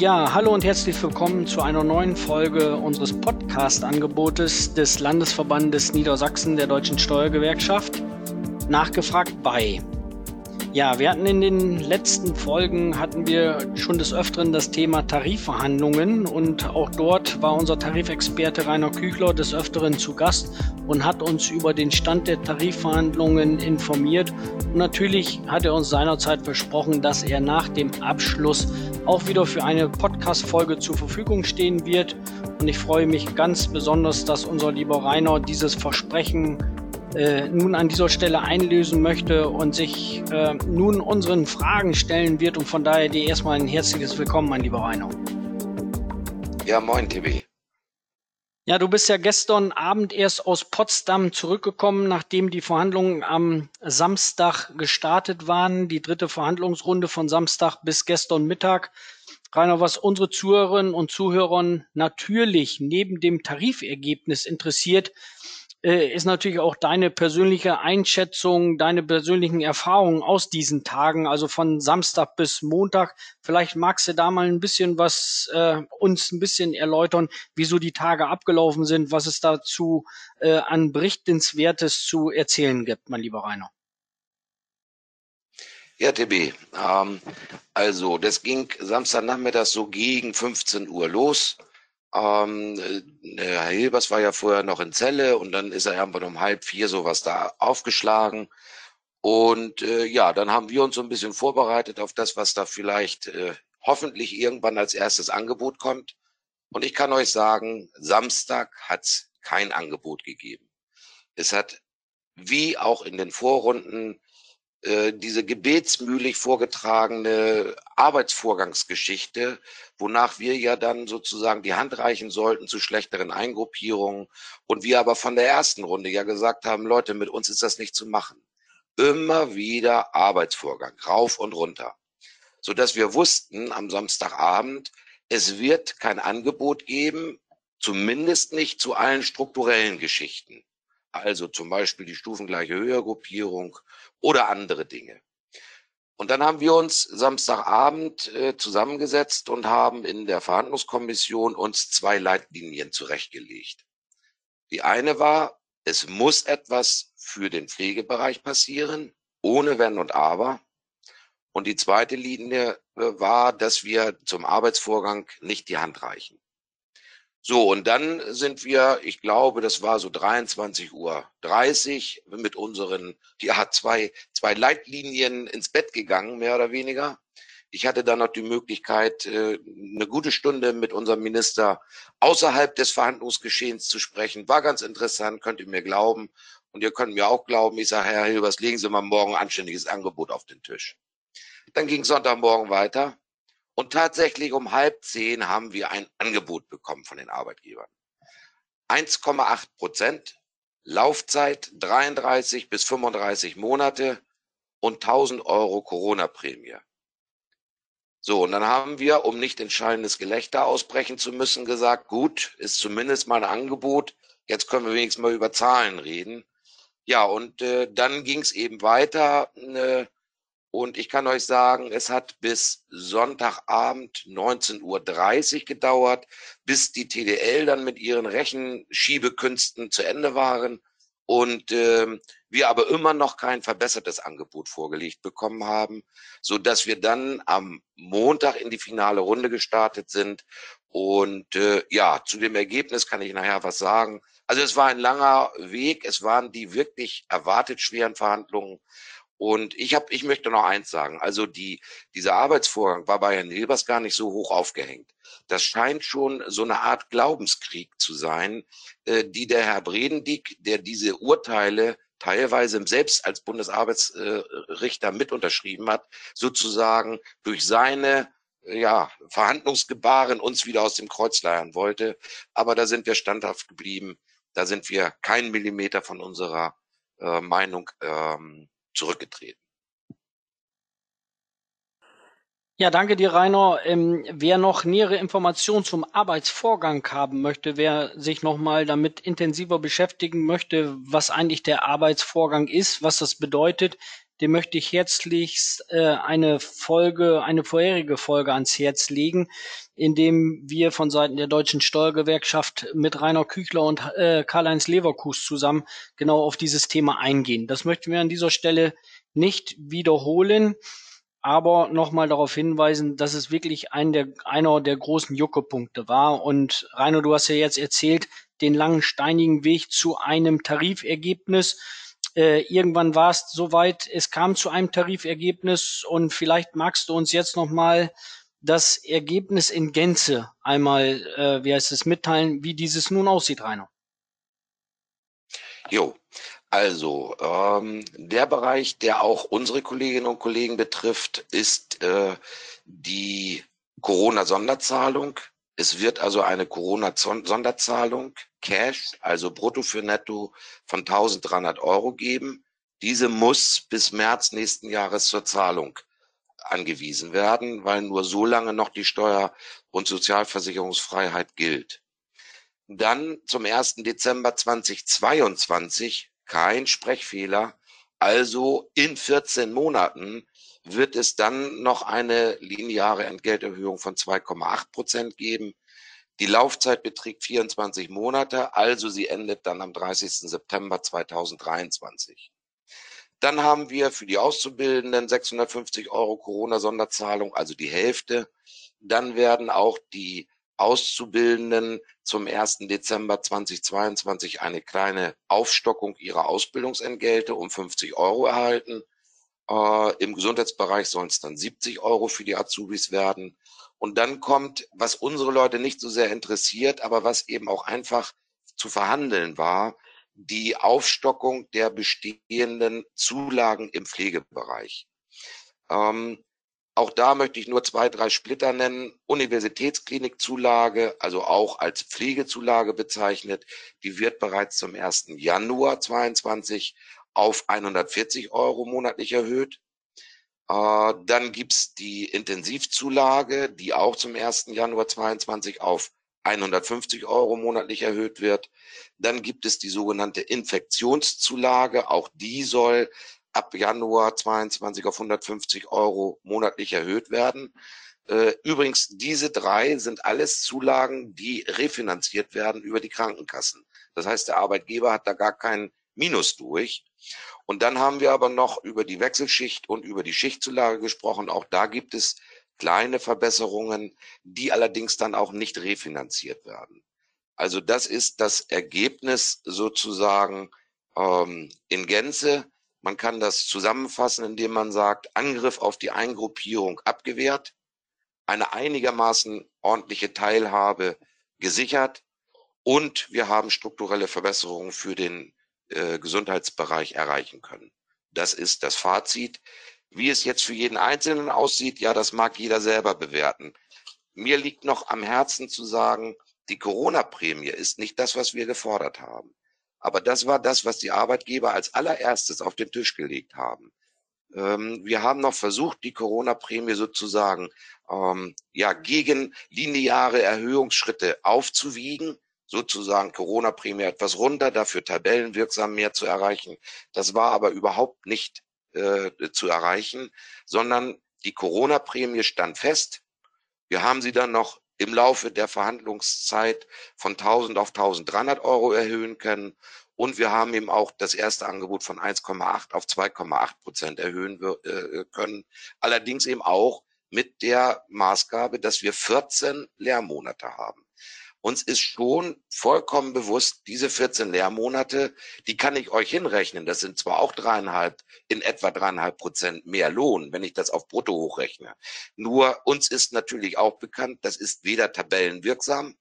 Ja, hallo und herzlich willkommen zu einer neuen Folge unseres Podcast-Angebotes des Landesverbandes Niedersachsen der Deutschen Steuergewerkschaft. Nachgefragt bei. Ja, wir hatten in den letzten Folgen hatten wir schon des Öfteren das Thema Tarifverhandlungen und auch dort war unser Tarifexperte Rainer Küchler des Öfteren zu Gast und hat uns über den Stand der Tarifverhandlungen informiert. Und natürlich hat er uns seinerzeit versprochen, dass er nach dem Abschluss auch wieder für eine Podcast-Folge zur Verfügung stehen wird. Und ich freue mich ganz besonders, dass unser lieber Rainer dieses Versprechen äh, nun an dieser Stelle einlösen möchte und sich äh, nun unseren Fragen stellen wird. Und von daher dir erstmal ein herzliches Willkommen, mein lieber Rainer. Ja, moin, TB. Ja, du bist ja gestern Abend erst aus Potsdam zurückgekommen, nachdem die Verhandlungen am Samstag gestartet waren. Die dritte Verhandlungsrunde von Samstag bis gestern Mittag. Rainer, was unsere Zuhörerinnen und Zuhörer natürlich neben dem Tarifergebnis interessiert, ist natürlich auch deine persönliche Einschätzung, deine persönlichen Erfahrungen aus diesen Tagen, also von Samstag bis Montag. Vielleicht magst du da mal ein bisschen was äh, uns ein bisschen erläutern, wieso die Tage abgelaufen sind, was es dazu äh, an Berichtenswertes zu erzählen gibt, mein lieber Rainer. Ja, TB. Ähm, also, das ging Samstagnachmittag so gegen 15 Uhr los. Ähm, äh, Herr Hilbers war ja vorher noch in Zelle und dann ist er irgendwann um halb vier sowas da aufgeschlagen. Und äh, ja, dann haben wir uns so ein bisschen vorbereitet auf das, was da vielleicht äh, hoffentlich irgendwann als erstes Angebot kommt. Und ich kann euch sagen, Samstag hat's kein Angebot gegeben. Es hat wie auch in den Vorrunden diese gebetsmühlig vorgetragene Arbeitsvorgangsgeschichte, wonach wir ja dann sozusagen die Hand reichen sollten zu schlechteren Eingruppierungen und wir aber von der ersten Runde ja gesagt haben, Leute, mit uns ist das nicht zu machen. Immer wieder Arbeitsvorgang, rauf und runter, so dass wir wussten am Samstagabend, es wird kein Angebot geben, zumindest nicht zu allen strukturellen Geschichten. Also zum Beispiel die stufengleiche Höhergruppierung oder andere Dinge. Und dann haben wir uns Samstagabend äh, zusammengesetzt und haben in der Verhandlungskommission uns zwei Leitlinien zurechtgelegt. Die eine war, es muss etwas für den Pflegebereich passieren, ohne Wenn und Aber. Und die zweite Linie äh, war, dass wir zum Arbeitsvorgang nicht die Hand reichen. So, und dann sind wir, ich glaube, das war so 23 Uhr 30 mit unseren, ja, zwei, zwei Leitlinien ins Bett gegangen, mehr oder weniger. Ich hatte dann noch die Möglichkeit, äh, eine gute Stunde mit unserem Minister außerhalb des Verhandlungsgeschehens zu sprechen. War ganz interessant, könnt ihr mir glauben. Und ihr könnt mir auch glauben, ich sage, Herr Hilbers, legen Sie mal morgen ein anständiges Angebot auf den Tisch. Dann ging Sonntagmorgen weiter. Und tatsächlich um halb zehn haben wir ein Angebot bekommen von den Arbeitgebern. 1,8 Prozent, Laufzeit 33 bis 35 Monate und 1000 Euro Corona-Prämie. So, und dann haben wir, um nicht entscheidendes Gelächter ausbrechen zu müssen, gesagt, gut, ist zumindest mal ein Angebot. Jetzt können wir wenigstens mal über Zahlen reden. Ja, und äh, dann ging es eben weiter. Äh, und ich kann euch sagen, es hat bis Sonntagabend 19.30 Uhr gedauert, bis die TDL dann mit ihren Rechenschiebekünsten zu Ende waren und äh, wir aber immer noch kein verbessertes Angebot vorgelegt bekommen haben, so dass wir dann am Montag in die finale Runde gestartet sind. Und äh, ja, zu dem Ergebnis kann ich nachher was sagen. Also es war ein langer Weg, es waren die wirklich erwartet schweren Verhandlungen. Und ich habe, ich möchte noch eins sagen. Also die, dieser Arbeitsvorgang war bei Herrn Hilbers gar nicht so hoch aufgehängt. Das scheint schon so eine Art Glaubenskrieg zu sein, äh, die der Herr Bredendieck, der diese Urteile teilweise selbst als Bundesarbeitsrichter mit unterschrieben hat, sozusagen durch seine ja, Verhandlungsgebaren uns wieder aus dem Kreuz leiern wollte. Aber da sind wir standhaft geblieben. Da sind wir keinen Millimeter von unserer äh, Meinung ähm, zurückgetreten. Ja, danke dir, Rainer. Ähm, wer noch nähere Informationen zum Arbeitsvorgang haben möchte, wer sich nochmal damit intensiver beschäftigen möchte, was eigentlich der Arbeitsvorgang ist, was das bedeutet, dem möchte ich herzlichst äh, eine Folge, eine vorherige Folge ans Herz legen, in dem wir von Seiten der Deutschen Steuergewerkschaft mit Rainer Küchler und äh, Karl-Heinz Leverkus zusammen genau auf dieses Thema eingehen. Das möchten wir an dieser Stelle nicht wiederholen aber nochmal darauf hinweisen, dass es wirklich ein der, einer der großen Juckepunkte war. Und Rainer, du hast ja jetzt erzählt, den langen steinigen Weg zu einem Tarifergebnis. Äh, irgendwann war es soweit, es kam zu einem Tarifergebnis und vielleicht magst du uns jetzt nochmal das Ergebnis in Gänze einmal, äh, wie heißt es, mitteilen, wie dieses nun aussieht, Rainer. Jo, also, ähm, der Bereich, der auch unsere Kolleginnen und Kollegen betrifft, ist äh, die Corona-Sonderzahlung. Es wird also eine Corona-Sonderzahlung, Cash, also brutto für netto von 1300 Euro geben. Diese muss bis März nächsten Jahres zur Zahlung angewiesen werden, weil nur so lange noch die Steuer- und Sozialversicherungsfreiheit gilt. Dann zum 1. Dezember 2022 kein Sprechfehler. Also in 14 Monaten wird es dann noch eine lineare Entgelterhöhung von 2,8 Prozent geben. Die Laufzeit beträgt 24 Monate, also sie endet dann am 30. September 2023. Dann haben wir für die Auszubildenden 650 Euro Corona-Sonderzahlung, also die Hälfte. Dann werden auch die Auszubildenden zum 1. Dezember 2022 eine kleine Aufstockung ihrer Ausbildungsentgelte um 50 Euro erhalten. Äh, Im Gesundheitsbereich sollen es dann 70 Euro für die Azubis werden. Und dann kommt, was unsere Leute nicht so sehr interessiert, aber was eben auch einfach zu verhandeln war, die Aufstockung der bestehenden Zulagen im Pflegebereich. Ähm, auch da möchte ich nur zwei, drei Splitter nennen. Universitätsklinikzulage, also auch als Pflegezulage bezeichnet, die wird bereits zum 1. Januar 22 auf 140 Euro monatlich erhöht. Äh, dann gibt's die Intensivzulage, die auch zum 1. Januar 22 auf 150 Euro monatlich erhöht wird. Dann gibt es die sogenannte Infektionszulage. Auch die soll ab Januar 22 auf 150 Euro monatlich erhöht werden. Äh, übrigens, diese drei sind alles Zulagen, die refinanziert werden über die Krankenkassen. Das heißt, der Arbeitgeber hat da gar keinen Minus durch. Und dann haben wir aber noch über die Wechselschicht und über die Schichtzulage gesprochen. Auch da gibt es kleine Verbesserungen, die allerdings dann auch nicht refinanziert werden. Also das ist das Ergebnis sozusagen ähm, in Gänze. Man kann das zusammenfassen, indem man sagt, Angriff auf die Eingruppierung abgewehrt, eine einigermaßen ordentliche Teilhabe gesichert und wir haben strukturelle Verbesserungen für den äh, Gesundheitsbereich erreichen können. Das ist das Fazit. Wie es jetzt für jeden Einzelnen aussieht, ja, das mag jeder selber bewerten. Mir liegt noch am Herzen zu sagen, die Corona-Prämie ist nicht das, was wir gefordert haben. Aber das war das, was die Arbeitgeber als allererstes auf den Tisch gelegt haben. Ähm, wir haben noch versucht, die Corona-Prämie sozusagen ähm, ja gegen lineare Erhöhungsschritte aufzuwiegen, sozusagen Corona-Prämie etwas runter, dafür tabellenwirksam mehr zu erreichen. Das war aber überhaupt nicht äh, zu erreichen, sondern die Corona-Prämie stand fest. Wir haben sie dann noch im Laufe der Verhandlungszeit von 1000 auf 1300 Euro erhöhen können. Und wir haben eben auch das erste Angebot von 1,8 auf 2,8 Prozent erhöhen äh, können. Allerdings eben auch mit der Maßgabe, dass wir 14 Lehrmonate haben uns ist schon vollkommen bewusst, diese 14 Lehrmonate, die kann ich euch hinrechnen. Das sind zwar auch dreieinhalb, in etwa dreieinhalb Prozent mehr Lohn, wenn ich das auf Brutto hochrechne. Nur uns ist natürlich auch bekannt, das ist weder tabellenwirksam,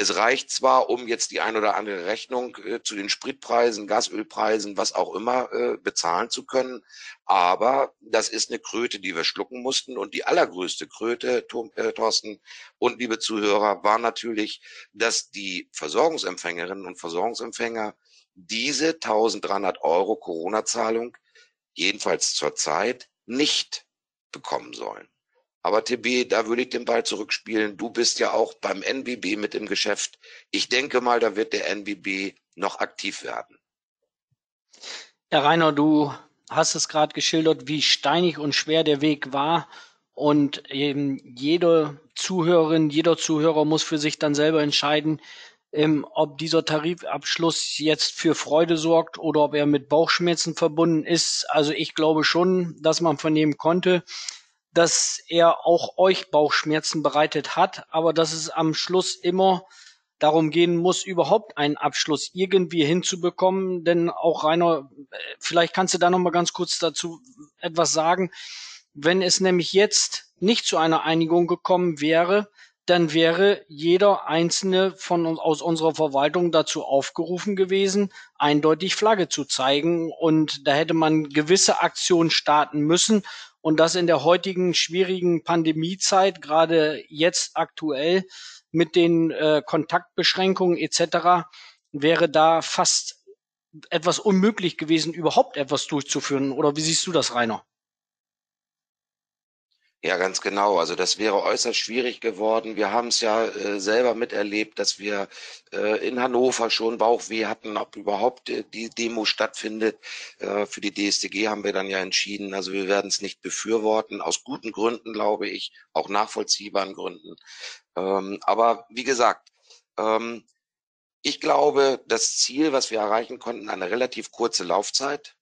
es reicht zwar, um jetzt die ein oder andere Rechnung äh, zu den Spritpreisen, Gasölpreisen, was auch immer äh, bezahlen zu können, aber das ist eine Kröte, die wir schlucken mussten. Und die allergrößte Kröte, äh, Thorsten und liebe Zuhörer, war natürlich, dass die Versorgungsempfängerinnen und Versorgungsempfänger diese 1300 Euro Corona-Zahlung jedenfalls zurzeit nicht bekommen sollen. Aber TB, da würde ich den Ball zurückspielen. Du bist ja auch beim NBB mit im Geschäft. Ich denke mal, da wird der NBB noch aktiv werden. Ja, Rainer, du hast es gerade geschildert, wie steinig und schwer der Weg war. Und eben jede Zuhörerin, jeder Zuhörer muss für sich dann selber entscheiden, ähm, ob dieser Tarifabschluss jetzt für Freude sorgt oder ob er mit Bauchschmerzen verbunden ist. Also ich glaube schon, dass man vernehmen konnte, dass er auch euch Bauchschmerzen bereitet hat, aber dass es am Schluss immer darum gehen muss, überhaupt einen Abschluss irgendwie hinzubekommen. Denn auch Rainer, äh, vielleicht kannst du da noch mal ganz kurz dazu etwas sagen. Wenn es nämlich jetzt nicht zu einer Einigung gekommen wäre, dann wäre jeder einzelne von uns aus unserer Verwaltung dazu aufgerufen gewesen, eindeutig Flagge zu zeigen. Und da hätte man gewisse Aktionen starten müssen. Und das in der heutigen schwierigen Pandemiezeit, gerade jetzt aktuell mit den äh, Kontaktbeschränkungen etc., wäre da fast etwas unmöglich gewesen, überhaupt etwas durchzuführen. Oder wie siehst du das, Rainer? Ja, ganz genau. Also das wäre äußerst schwierig geworden. Wir haben es ja äh, selber miterlebt, dass wir äh, in Hannover schon Bauchweh hatten, ob überhaupt äh, die Demo stattfindet. Äh, für die DSDG haben wir dann ja entschieden, also wir werden es nicht befürworten, aus guten Gründen, glaube ich, auch nachvollziehbaren Gründen. Ähm, aber wie gesagt, ähm, ich glaube, das Ziel, was wir erreichen konnten, eine relativ kurze Laufzeit,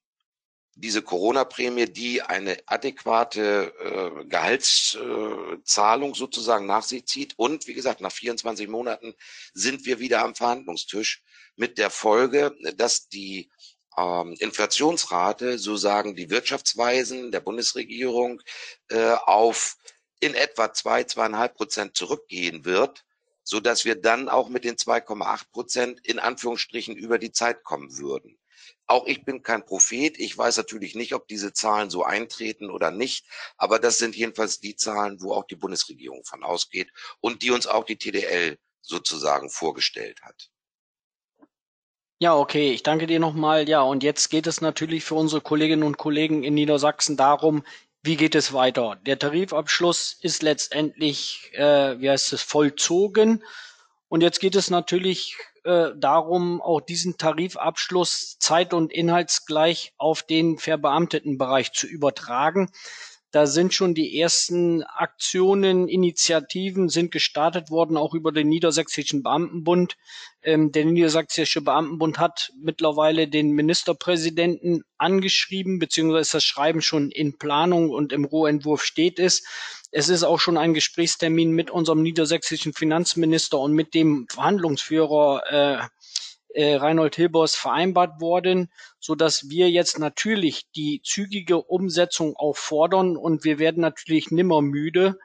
diese Corona-Prämie, die eine adäquate äh, Gehaltszahlung äh, sozusagen nach sich zieht. Und wie gesagt, nach 24 Monaten sind wir wieder am Verhandlungstisch mit der Folge, dass die ähm, Inflationsrate, so sagen die Wirtschaftsweisen der Bundesregierung, äh, auf in etwa zwei, zweieinhalb Prozent zurückgehen wird, so dass wir dann auch mit den 2,8 Prozent in Anführungsstrichen über die Zeit kommen würden. Auch ich bin kein Prophet. Ich weiß natürlich nicht, ob diese Zahlen so eintreten oder nicht. Aber das sind jedenfalls die Zahlen, wo auch die Bundesregierung von ausgeht und die uns auch die TDL sozusagen vorgestellt hat. Ja, okay, ich danke dir nochmal. Ja, und jetzt geht es natürlich für unsere Kolleginnen und Kollegen in Niedersachsen darum, wie geht es weiter? Der Tarifabschluss ist letztendlich, äh, wie heißt es, vollzogen. Und jetzt geht es natürlich äh, darum, auch diesen Tarifabschluss zeit- und inhaltsgleich auf den verbeamteten Bereich zu übertragen. Da sind schon die ersten Aktionen, Initiativen sind gestartet worden, auch über den Niedersächsischen Beamtenbund. Ähm, der Niedersächsische Beamtenbund hat mittlerweile den Ministerpräsidenten angeschrieben, beziehungsweise das Schreiben schon in Planung und im Rohentwurf steht es. Es ist auch schon ein Gesprächstermin mit unserem niedersächsischen Finanzminister und mit dem Verhandlungsführer äh, äh, Reinhold Hilbers vereinbart worden, so dass wir jetzt natürlich die zügige Umsetzung auch fordern und wir werden natürlich nimmer müde,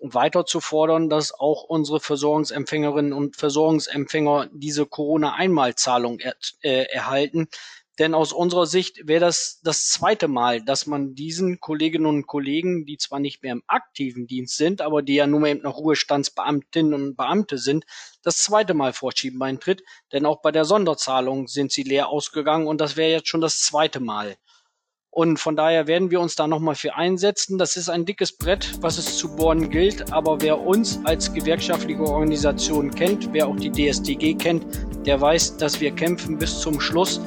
weiter zu fordern, dass auch unsere Versorgungsempfängerinnen und Versorgungsempfänger diese Corona-Einmalzahlung er, äh, erhalten. Denn aus unserer Sicht wäre das das zweite Mal, dass man diesen Kolleginnen und Kollegen, die zwar nicht mehr im aktiven Dienst sind, aber die ja nun eben noch Ruhestandsbeamtinnen und Beamte sind, das zweite Mal vorschieben eintritt. Denn auch bei der Sonderzahlung sind sie leer ausgegangen und das wäre jetzt schon das zweite Mal. Und von daher werden wir uns da nochmal für einsetzen. Das ist ein dickes Brett, was es zu bohren gilt. Aber wer uns als gewerkschaftliche Organisation kennt, wer auch die DSDG kennt, der weiß, dass wir kämpfen bis zum Schluss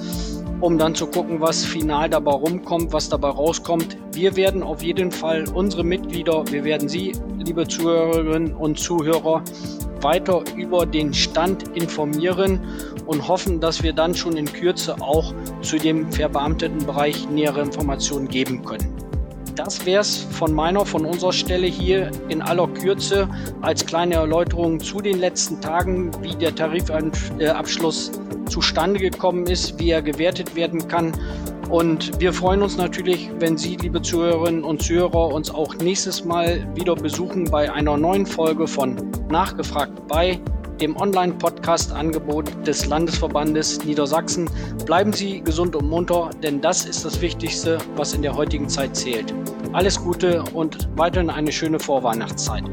um dann zu gucken, was final dabei rumkommt, was dabei rauskommt. Wir werden auf jeden Fall unsere Mitglieder, wir werden Sie, liebe Zuhörerinnen und Zuhörer, weiter über den Stand informieren und hoffen, dass wir dann schon in Kürze auch zu dem verbeamteten Bereich nähere Informationen geben können. Das wäre es von meiner, von unserer Stelle hier in aller Kürze als kleine Erläuterung zu den letzten Tagen, wie der Tarifabschluss zustande gekommen ist, wie er gewertet werden kann. Und wir freuen uns natürlich, wenn Sie, liebe Zuhörerinnen und Zuhörer, uns auch nächstes Mal wieder besuchen bei einer neuen Folge von Nachgefragt bei dem Online-Podcast-Angebot des Landesverbandes Niedersachsen. Bleiben Sie gesund und munter, denn das ist das Wichtigste, was in der heutigen Zeit zählt. Alles Gute und weiterhin eine schöne Vorweihnachtszeit.